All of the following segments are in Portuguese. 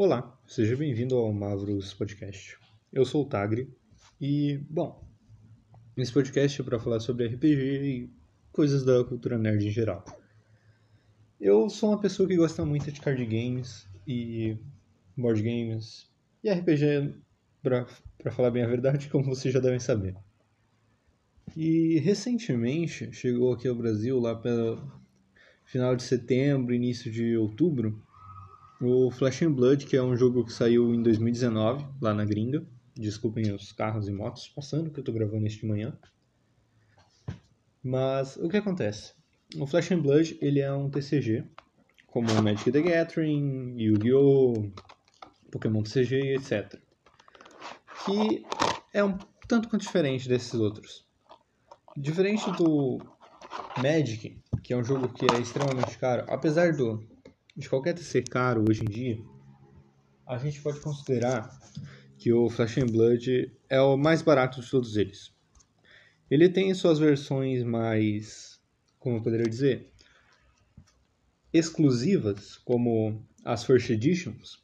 Olá, seja bem-vindo ao Mavros Podcast. Eu sou o Tagre e, bom, esse podcast é para falar sobre RPG e coisas da cultura nerd em geral. Eu sou uma pessoa que gosta muito de card games e board games e RPG, para falar bem a verdade, como vocês já devem saber. E recentemente chegou aqui ao Brasil, lá pelo final de setembro, início de outubro, o Flash and Blood, que é um jogo que saiu em 2019, lá na gringa. Desculpem os carros e motos passando, que eu tô gravando este manhã. Mas o que acontece? O Flash and Blood, ele é um TCG, como Magic the Gathering, Yu-Gi-Oh!, Pokémon TCG, etc. Que é um tanto quanto diferente desses outros. Diferente do Magic, que é um jogo que é extremamente caro, apesar do de qualquer TC caro hoje em dia, a gente pode considerar que o Flash and Blood é o mais barato de todos eles. Ele tem suas versões mais, como eu poderia dizer, exclusivas, como as First Editions,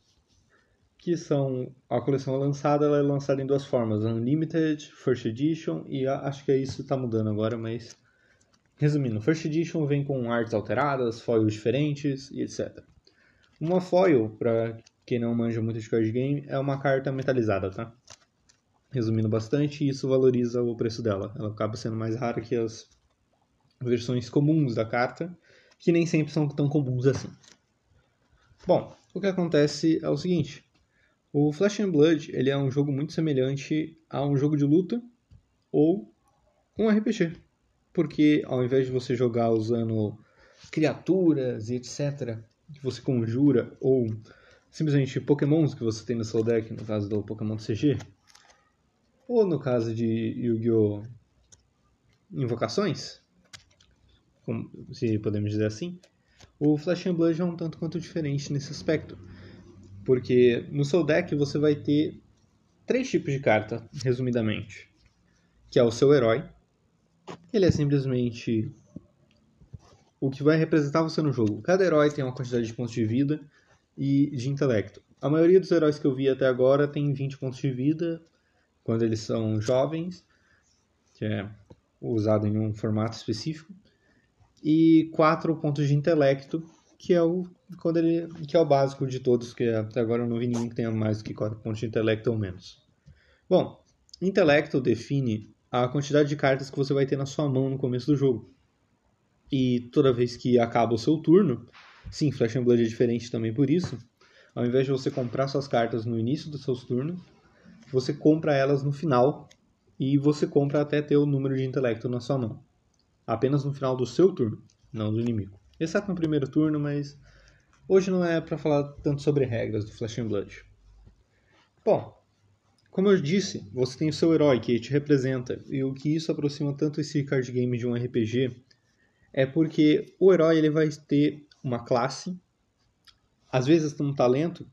que são a coleção lançada, ela é lançada em duas formas, Unlimited, First Edition e acho que é isso está mudando agora, mas resumindo, First Edition vem com artes alteradas, foils diferentes e etc. Uma foil, para quem não manja muito de card game, é uma carta metalizada, tá? Resumindo bastante, isso valoriza o preço dela. Ela acaba sendo mais rara que as versões comuns da carta, que nem sempre são tão comuns assim. Bom, o que acontece é o seguinte: o Flash and Blood ele é um jogo muito semelhante a um jogo de luta ou um RPG, porque ao invés de você jogar usando criaturas e etc, que você conjura ou simplesmente Pokémons que você tem no seu deck, no caso do Pokémon CG, ou no caso de Yu-Gi-Oh! Invocações, se podemos dizer assim, o Flash and Blood é um tanto quanto diferente nesse aspecto. Porque no seu deck você vai ter três tipos de carta, resumidamente. Que é o seu herói. Ele é simplesmente o que vai representar você no jogo. Cada herói tem uma quantidade de pontos de vida e de intelecto. A maioria dos heróis que eu vi até agora tem 20 pontos de vida quando eles são jovens, que é usado em um formato específico, e 4 pontos de intelecto, que é o quando ele que é o básico de todos, que até agora eu não vi nenhum que tenha mais que 4 pontos de intelecto ou menos. Bom, intelecto define a quantidade de cartas que você vai ter na sua mão no começo do jogo. E toda vez que acaba o seu turno, sim, Flash and Blood é diferente também por isso. Ao invés de você comprar suas cartas no início dos seus turnos, você compra elas no final e você compra até ter o número de intelecto na sua mão. Apenas no final do seu turno, não do inimigo. Exceto no primeiro turno, mas hoje não é para falar tanto sobre regras do Flash and Blood. Bom, como eu disse, você tem o seu herói que te representa, e o que isso aproxima tanto esse card game de um RPG é porque o herói ele vai ter uma classe, às vezes um talento,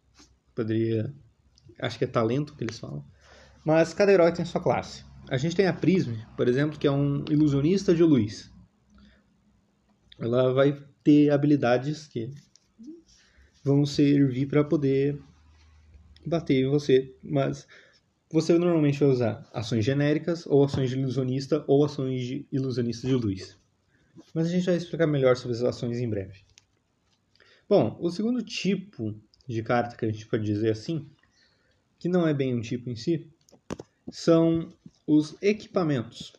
poderia, acho que é talento que eles falam, mas cada herói tem a sua classe. A gente tem a Prism, por exemplo, que é um ilusionista de luz. Ela vai ter habilidades que vão servir para poder bater em você, mas você normalmente vai usar ações genéricas, ou ações de ilusionista, ou ações de ilusionista de luz. Mas a gente vai explicar melhor sobre as ações em breve. Bom, o segundo tipo de carta que a gente pode dizer assim, que não é bem um tipo em si, são os equipamentos.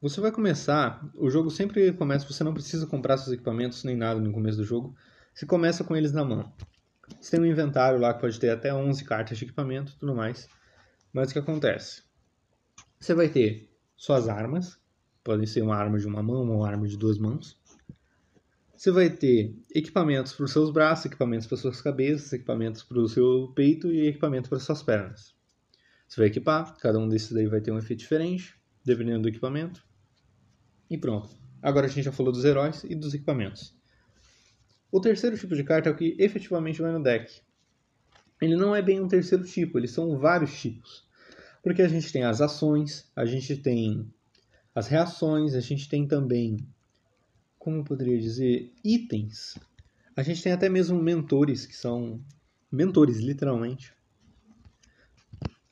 Você vai começar, o jogo sempre começa, você não precisa comprar seus equipamentos nem nada no começo do jogo, você começa com eles na mão. Você tem um inventário lá que pode ter até 11 cartas de equipamento e tudo mais. Mas o que acontece? Você vai ter suas armas, podem ser uma arma de uma mão ou uma arma de duas mãos. Você vai ter equipamentos para os seus braços, equipamentos para suas cabeças, equipamentos para o seu peito e equipamentos para suas pernas. Você vai equipar, cada um desses daí vai ter um efeito diferente, dependendo do equipamento. E pronto. Agora a gente já falou dos heróis e dos equipamentos. O terceiro tipo de carta é o que efetivamente vai no deck. Ele não é bem um terceiro tipo, eles são vários tipos. Porque a gente tem as ações, a gente tem as reações, a gente tem também, como eu poderia dizer, itens. A gente tem até mesmo mentores, que são mentores, literalmente.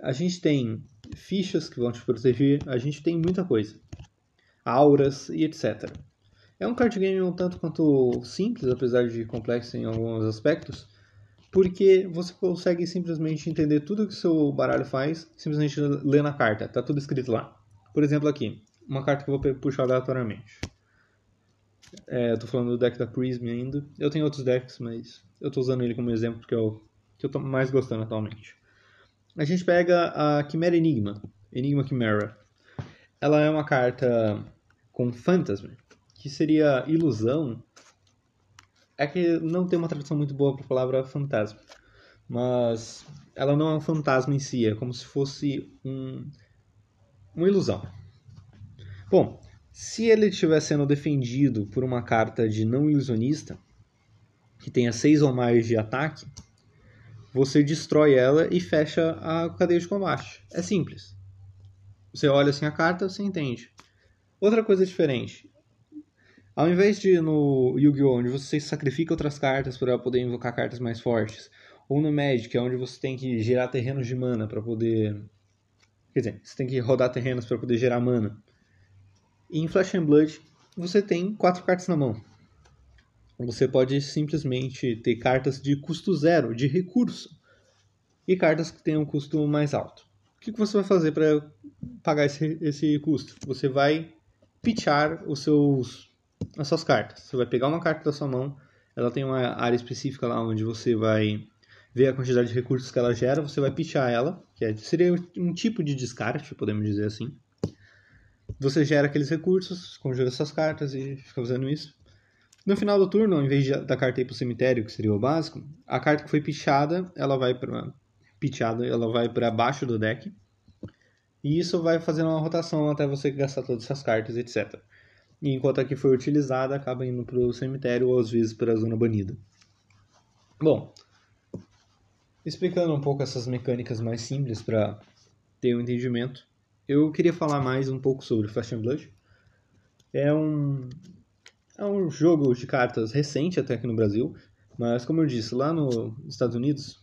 A gente tem fichas que vão te proteger, a gente tem muita coisa. Auras e etc. É um card game um tanto quanto simples, apesar de complexo em alguns aspectos, porque você consegue simplesmente entender tudo que o seu baralho faz, simplesmente lendo a carta, tá tudo escrito lá. Por exemplo aqui, uma carta que eu vou puxar aleatoriamente. É, eu tô falando do deck da Prism ainda. Eu tenho outros decks, mas eu tô usando ele como exemplo porque é o que eu tô mais gostando atualmente. A gente pega a Chimera Enigma, Enigma Chimera. Ela é uma carta com fantasma, que seria ilusão. É que não tem uma tradução muito boa para a palavra fantasma, mas ela não é um fantasma em si, é como se fosse um, uma ilusão. Bom, se ele estiver sendo defendido por uma carta de não ilusionista, que tenha 6 ou mais de ataque, você destrói ela e fecha a cadeia de combate. É simples. Você olha assim a carta, você entende. Outra coisa diferente. Ao invés de no Yu-Gi-Oh! onde você sacrifica outras cartas para poder invocar cartas mais fortes, ou no Magic, é onde você tem que gerar terrenos de mana para poder. Quer dizer, você tem que rodar terrenos para poder gerar mana. E em Flash and Blood, você tem quatro cartas na mão. Você pode simplesmente ter cartas de custo zero, de recurso, e cartas que tenham um custo mais alto. O que você vai fazer para pagar esse, esse custo? Você vai pitchar os seus, as suas cartas. Você vai pegar uma carta da sua mão, ela tem uma área específica lá onde você vai ver a quantidade de recursos que ela gera, você vai pitchar ela, que é, seria um tipo de descarte, podemos dizer assim. Você gera aqueles recursos, conjura essas cartas e fica fazendo isso. No final do turno, ao invés de, da carta ir para o cemitério, que seria o básico, a carta que foi pichada, ela vai para pichada, ela vai para baixo do deck. E isso vai fazendo uma rotação até você gastar todas essas cartas, etc. E enquanto a que foi utilizada, acaba indo para o cemitério ou às vezes para a zona banida. Bom, explicando um pouco essas mecânicas mais simples para ter um entendimento, eu queria falar mais um pouco sobre Flash and Blood. É um, é um jogo de cartas recente até aqui no Brasil, mas como eu disse, lá nos Estados Unidos,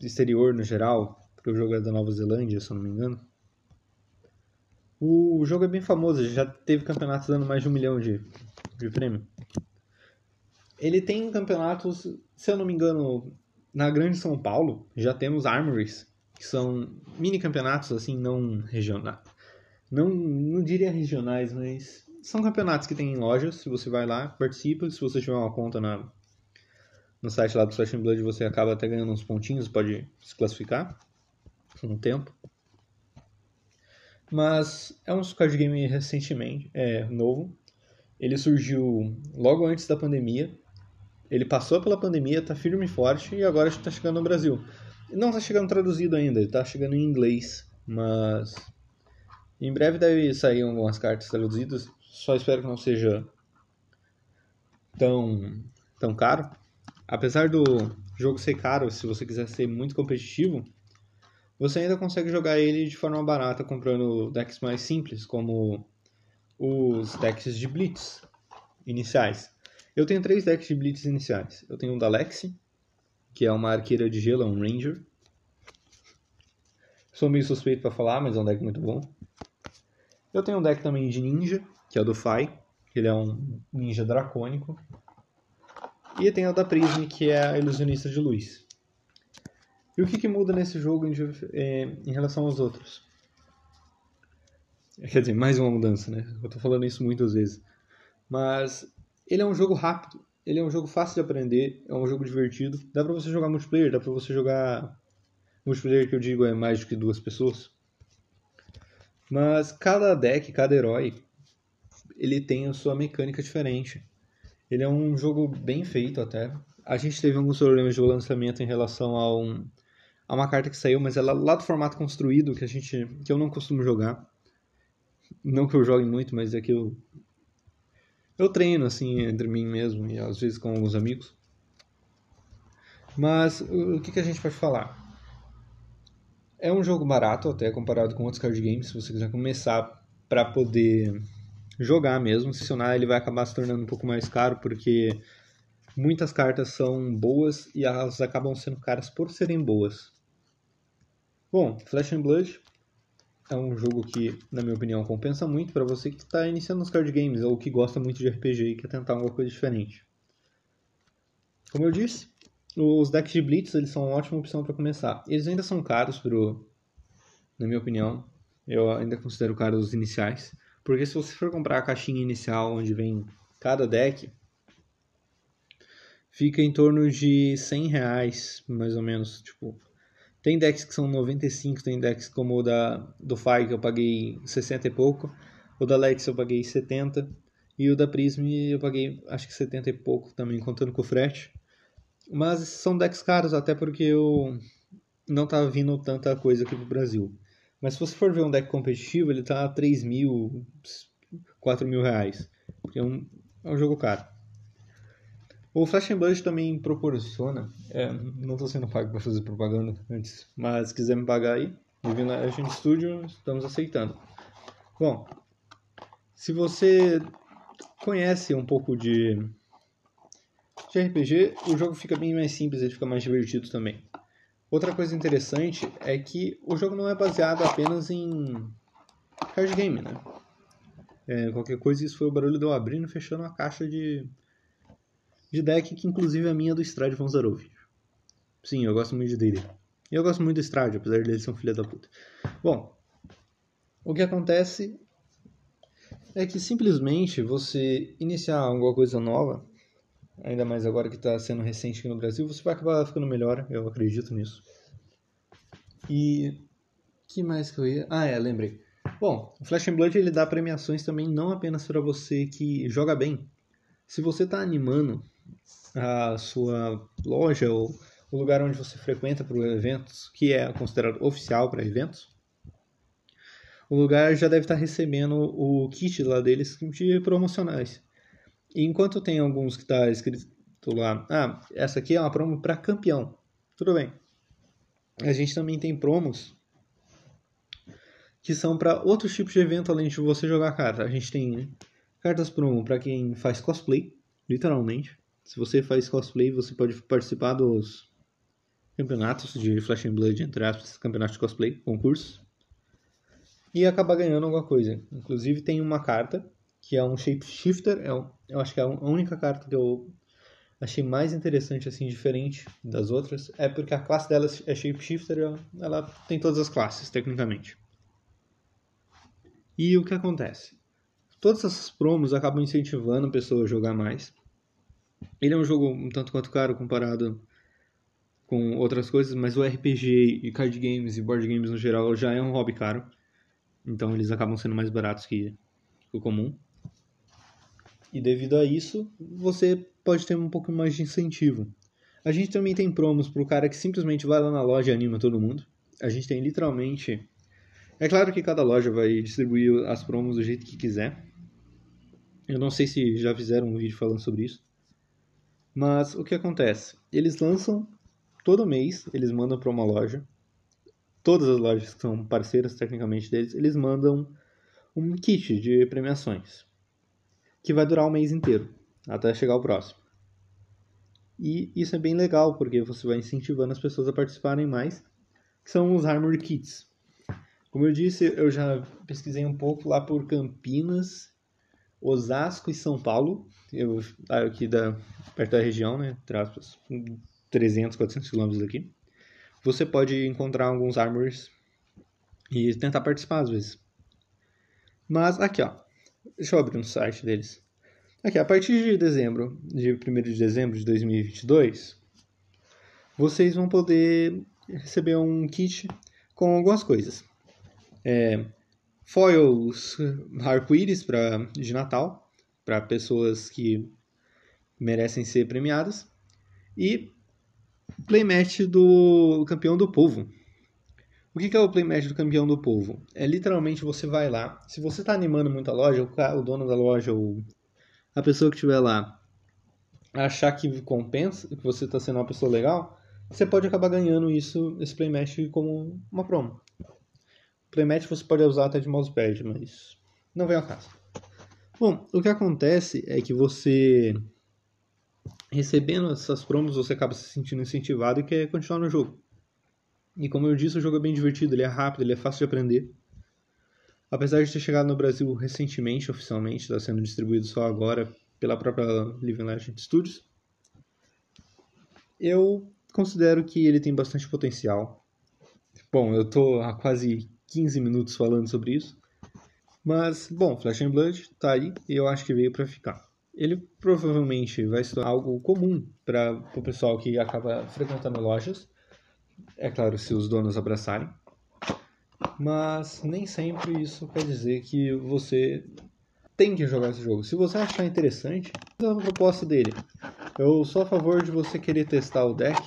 exterior no geral, porque o jogo é da Nova Zelândia, se eu não me engano, o jogo é bem famoso, já teve campeonatos dando mais de um milhão de, de prêmio. Ele tem campeonatos, se eu não me engano, na Grande São Paulo, já temos Armories, que são mini campeonatos assim não regionais. Não, não diria regionais, mas são campeonatos que tem em lojas. Se você vai lá, participa. Se você tiver uma conta na, no site lá do Slash Blood, você acaba até ganhando uns pontinhos, pode se classificar com o tempo. Mas é um card game recentemente, é novo. Ele surgiu logo antes da pandemia. Ele passou pela pandemia, está firme e forte e agora está chegando no Brasil. Não está chegando traduzido ainda, está chegando em inglês, mas em breve deve sair algumas cartas traduzidas. Só espero que não seja tão, tão caro. Apesar do jogo ser caro, se você quiser ser muito competitivo, você ainda consegue jogar ele de forma barata comprando decks mais simples, como os decks de Blitz iniciais. Eu tenho três decks de Blitz iniciais. Eu tenho o da Lexi, que é uma arqueira de gelo, é um Ranger. Sou meio suspeito para falar, mas é um deck muito bom. Eu tenho um deck também de ninja, que é o do Fai, que ele é um ninja dracônico. E tem o da Prism, que é a ilusionista de luz. E o que, que muda nesse jogo em, é, em, relação aos outros? Quer dizer, mais uma mudança, né? Eu tô falando isso muitas vezes. Mas ele é um jogo rápido. Ele é um jogo fácil de aprender, é um jogo divertido. Dá pra você jogar multiplayer, dá pra você jogar. Multiplayer que eu digo é mais do que duas pessoas. Mas cada deck, cada herói, ele tem a sua mecânica diferente. Ele é um jogo bem feito até. A gente teve alguns problemas de lançamento em relação a, um, a uma carta que saiu, mas ela lá do formato construído que a gente que eu não costumo jogar. Não que eu jogue muito, mas é que eu eu treino assim entre mim mesmo e às vezes com alguns amigos. Mas o que, que a gente pode falar? É um jogo barato até comparado com outros card games. Se você quiser começar para poder jogar mesmo, se funcionar ele vai acabar se tornando um pouco mais caro porque muitas cartas são boas e elas acabam sendo caras por serem boas. Bom, Flash and Blood é um jogo que, na minha opinião, compensa muito para você que está iniciando nos card games ou que gosta muito de RPG e quer tentar alguma coisa diferente. Como eu disse, os decks de Blitz eles são uma ótima opção para começar. Eles ainda são caros, pro, na minha opinião. Eu ainda considero caros os iniciais. Porque se você for comprar a caixinha inicial onde vem cada deck, fica em torno de 100 reais, mais ou menos. Tipo, tem decks que são 95, tem decks como o da, do Fire que eu paguei 60 e pouco. O da Lex eu paguei 70. E o da Prism eu paguei acho que 70 e pouco também, contando com o frete. Mas são decks caros, até porque eu não tava vindo tanta coisa aqui pro Brasil. Mas se você for ver um deck competitivo, ele tá a 3 mil, 4 mil reais. É um, é um jogo caro. O Flash and Blood também proporciona. É, não estou sendo pago para fazer propaganda antes, mas se quiser me pagar aí, vindo na Agent Studio, estamos aceitando. Bom, se você conhece um pouco de, de RPG, o jogo fica bem mais simples e fica mais divertido também. Outra coisa interessante é que o jogo não é baseado apenas em card game, né? É, qualquer coisa, isso foi o barulho de eu abrindo e fechando a caixa de de deck, que inclusive é a minha do Strade von Zarov. Sim, eu gosto muito de D&D. E eu gosto muito do Strade, apesar de ele ser um filho da puta. Bom, o que acontece é que simplesmente você iniciar alguma coisa nova, ainda mais agora que está sendo recente aqui no Brasil, você vai acabar ficando melhor, eu acredito nisso. E que mais que eu ia? Ah, é, lembrei. Bom, o Flash and Blood ele dá premiações também não apenas para você que joga bem. Se você está animando a sua loja ou o lugar onde você frequenta para eventos, que é considerado oficial para eventos, o lugar já deve estar recebendo o kit lá deles de promocionais. E enquanto tem alguns que está escrito lá, ah, essa aqui é uma promo para campeão. Tudo bem. A gente também tem promos que são para outros tipos de evento além de você jogar carta. A gente tem cartas promo para quem faz cosplay, literalmente. Se você faz cosplay, você pode participar dos campeonatos de Flash and Blood, entre aspas, campeonatos de cosplay, concursos, e acabar ganhando alguma coisa. Inclusive tem uma carta que é um Shapeshifter, é um, eu acho que é a única carta que eu achei mais interessante, assim, diferente das outras, é porque a classe dela é Shapeshifter, ela tem todas as classes, tecnicamente. E o que acontece? Todas essas promos acabam incentivando a pessoa a jogar mais. Ele é um jogo um tanto quanto caro comparado com outras coisas, mas o RPG e card games e board games no geral já é um hobby caro. Então eles acabam sendo mais baratos que o comum. E devido a isso, você pode ter um pouco mais de incentivo. A gente também tem promos para o cara que simplesmente vai lá na loja e anima todo mundo. A gente tem literalmente. É claro que cada loja vai distribuir as promos do jeito que quiser. Eu não sei se já fizeram um vídeo falando sobre isso. Mas o que acontece? Eles lançam todo mês, eles mandam para uma loja. Todas as lojas que são parceiras tecnicamente deles, eles mandam um kit de premiações que vai durar o mês inteiro até chegar o próximo. E isso é bem legal porque você vai incentivando as pessoas a participarem mais, que são os Armory Kits. Como eu disse, eu já pesquisei um pouco lá por Campinas Osasco e São Paulo, eu, aqui da, perto da região, né, aspas, 300, 400 quilômetros daqui, você pode encontrar alguns armors e tentar participar às vezes. Mas aqui, ó, deixa eu abrir um site deles. Aqui, a partir de dezembro, de 1 de dezembro de 2022, vocês vão poder receber um kit com algumas coisas. É, foils arco-íris de Natal para pessoas que merecem ser premiadas e playmatch do campeão do povo. O que é o playmatch do campeão do povo? É literalmente você vai lá, se você está animando muito a loja, o dono da loja ou a pessoa que estiver lá achar que compensa, que você está sendo uma pessoa legal, você pode acabar ganhando isso, esse playmatch como uma promo. Playmat você pode usar até de mousepad, mas não vem ao caso. Bom, o que acontece é que você recebendo essas promos, você acaba se sentindo incentivado e quer continuar no jogo. E como eu disse, o jogo é bem divertido, ele é rápido, ele é fácil de aprender. Apesar de ter chegado no Brasil recentemente, oficialmente, está sendo distribuído só agora pela própria Living Legend Studios, eu considero que ele tem bastante potencial. Bom, eu tô há quase 15 minutos falando sobre isso. Mas, bom, Flash and Blood tá aí e eu acho que veio para ficar. Ele provavelmente vai se tornar algo comum para o pessoal que acaba frequentando lojas. É claro, se os donos abraçarem. Mas nem sempre isso quer dizer que você tem que jogar esse jogo. Se você achar interessante, é a proposta dele. Eu sou a favor de você querer testar o deck,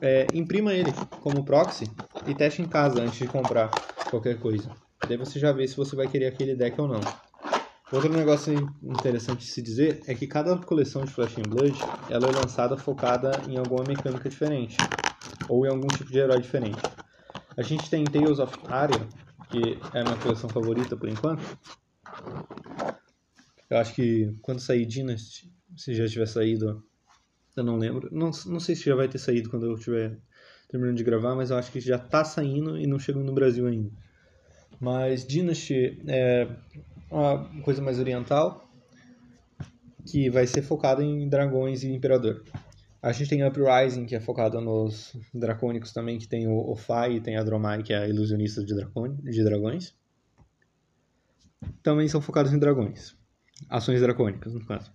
é, imprima ele como proxy e teste em casa antes de comprar qualquer coisa. Daí você já vê se você vai querer aquele deck ou não. Outro negócio interessante de se dizer é que cada coleção de Flash and Blood ela é lançada focada em alguma mecânica diferente ou em algum tipo de herói diferente. A gente tem Tales of Aria, que é a minha coleção favorita por enquanto. Eu acho que quando sair Dynasty, se já tiver saído, eu não lembro. Não, não sei se já vai ter saído quando eu estiver terminando de gravar, mas eu acho que já está saindo e não chegou no Brasil ainda. Mas Dynasty é uma coisa mais oriental, que vai ser focada em dragões e imperador. A gente tem Uprising, que é focada nos dracônicos também, que tem o Ofai e tem a Dromai, que é a ilusionista de, de dragões. Também são focados em dragões. Ações dracônicas, no caso.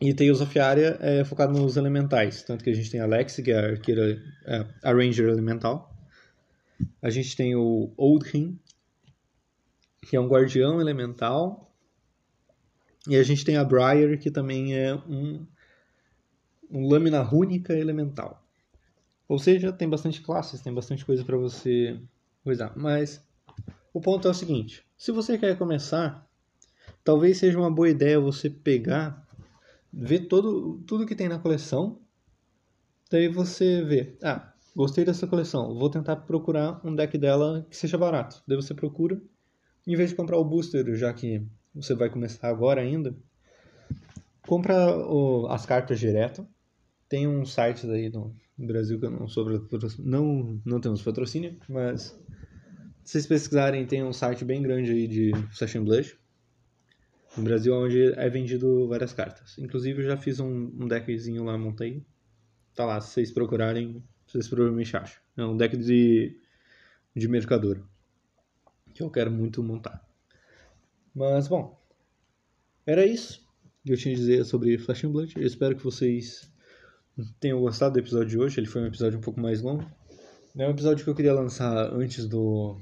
E Tales of Aria é focado nos elementais. Tanto que a gente tem a Lex, que é a, arqueira, é a Ranger elemental. A gente tem o Oldhin, que é um guardião elemental. E a gente tem a Briar, que também é um, um lâmina rúnica elemental. Ou seja, tem bastante classes, tem bastante coisa para você coisar. Mas o ponto é o seguinte: se você quer começar, talvez seja uma boa ideia você pegar, ver todo, tudo que tem na coleção. Daí você vê, ah, gostei dessa coleção, vou tentar procurar um deck dela que seja barato. Daí você procura em vez de comprar o booster, já que você vai começar agora ainda, compra o, as cartas direto. Tem uns sites aí no, Brasil que eu não sou não não temos patrocínio, mas se vocês pesquisarem, tem um site bem grande aí de Session Blush no Brasil, onde é vendido várias cartas. Inclusive, eu já fiz um, um deckzinho lá, montei. Tá lá, se vocês procurarem, vocês provavelmente acham. É um deck de, de mercador que eu quero muito montar. Mas, bom, era isso que eu tinha a dizer sobre Flash and Blood. Eu espero que vocês tenham gostado do episódio de hoje. Ele foi um episódio um pouco mais longo. É um episódio que eu queria lançar antes do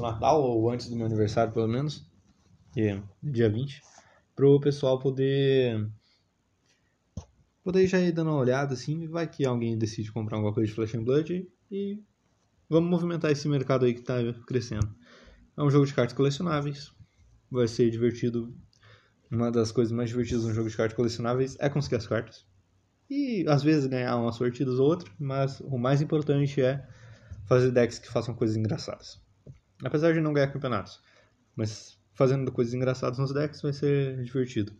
Natal, ou antes do meu aniversário, pelo menos, que é dia 20, para o pessoal poder poder já ir dando uma olhada assim, vai que alguém decide comprar alguma coisa de Flash and Blood e Vamos movimentar esse mercado aí que está crescendo. É um jogo de cartas colecionáveis. Vai ser divertido. Uma das coisas mais divertidas no jogo de cartas colecionáveis é conseguir as cartas. E às vezes ganhar umas sortidas ou outra, mas o mais importante é fazer decks que façam coisas engraçadas. Apesar de não ganhar campeonatos, mas fazendo coisas engraçadas nos decks vai ser divertido.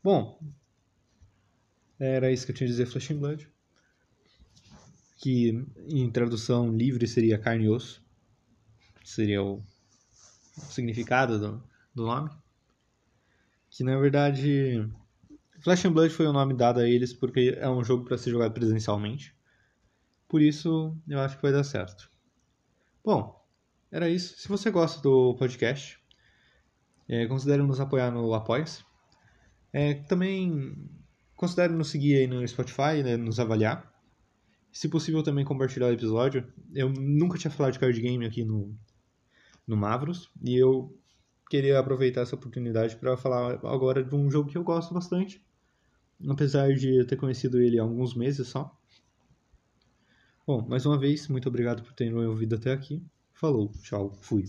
Bom, era isso que eu tinha a dizer Flashing Blood que em tradução livre seria carne e osso, seria o significado do, do nome. Que na verdade Flash and Blood foi o nome dado a eles porque é um jogo para ser jogado presencialmente. Por isso eu acho que vai dar certo. Bom, era isso. Se você gosta do podcast, é, considere nos apoiar no Apoia-se. É, também considere nos seguir aí no Spotify, né, nos avaliar. Se possível, também compartilhar o episódio. Eu nunca tinha falado de card game aqui no, no Mavros. E eu queria aproveitar essa oportunidade para falar agora de um jogo que eu gosto bastante. Apesar de eu ter conhecido ele há alguns meses só. Bom, mais uma vez, muito obrigado por terem ouvido até aqui. Falou, tchau, fui.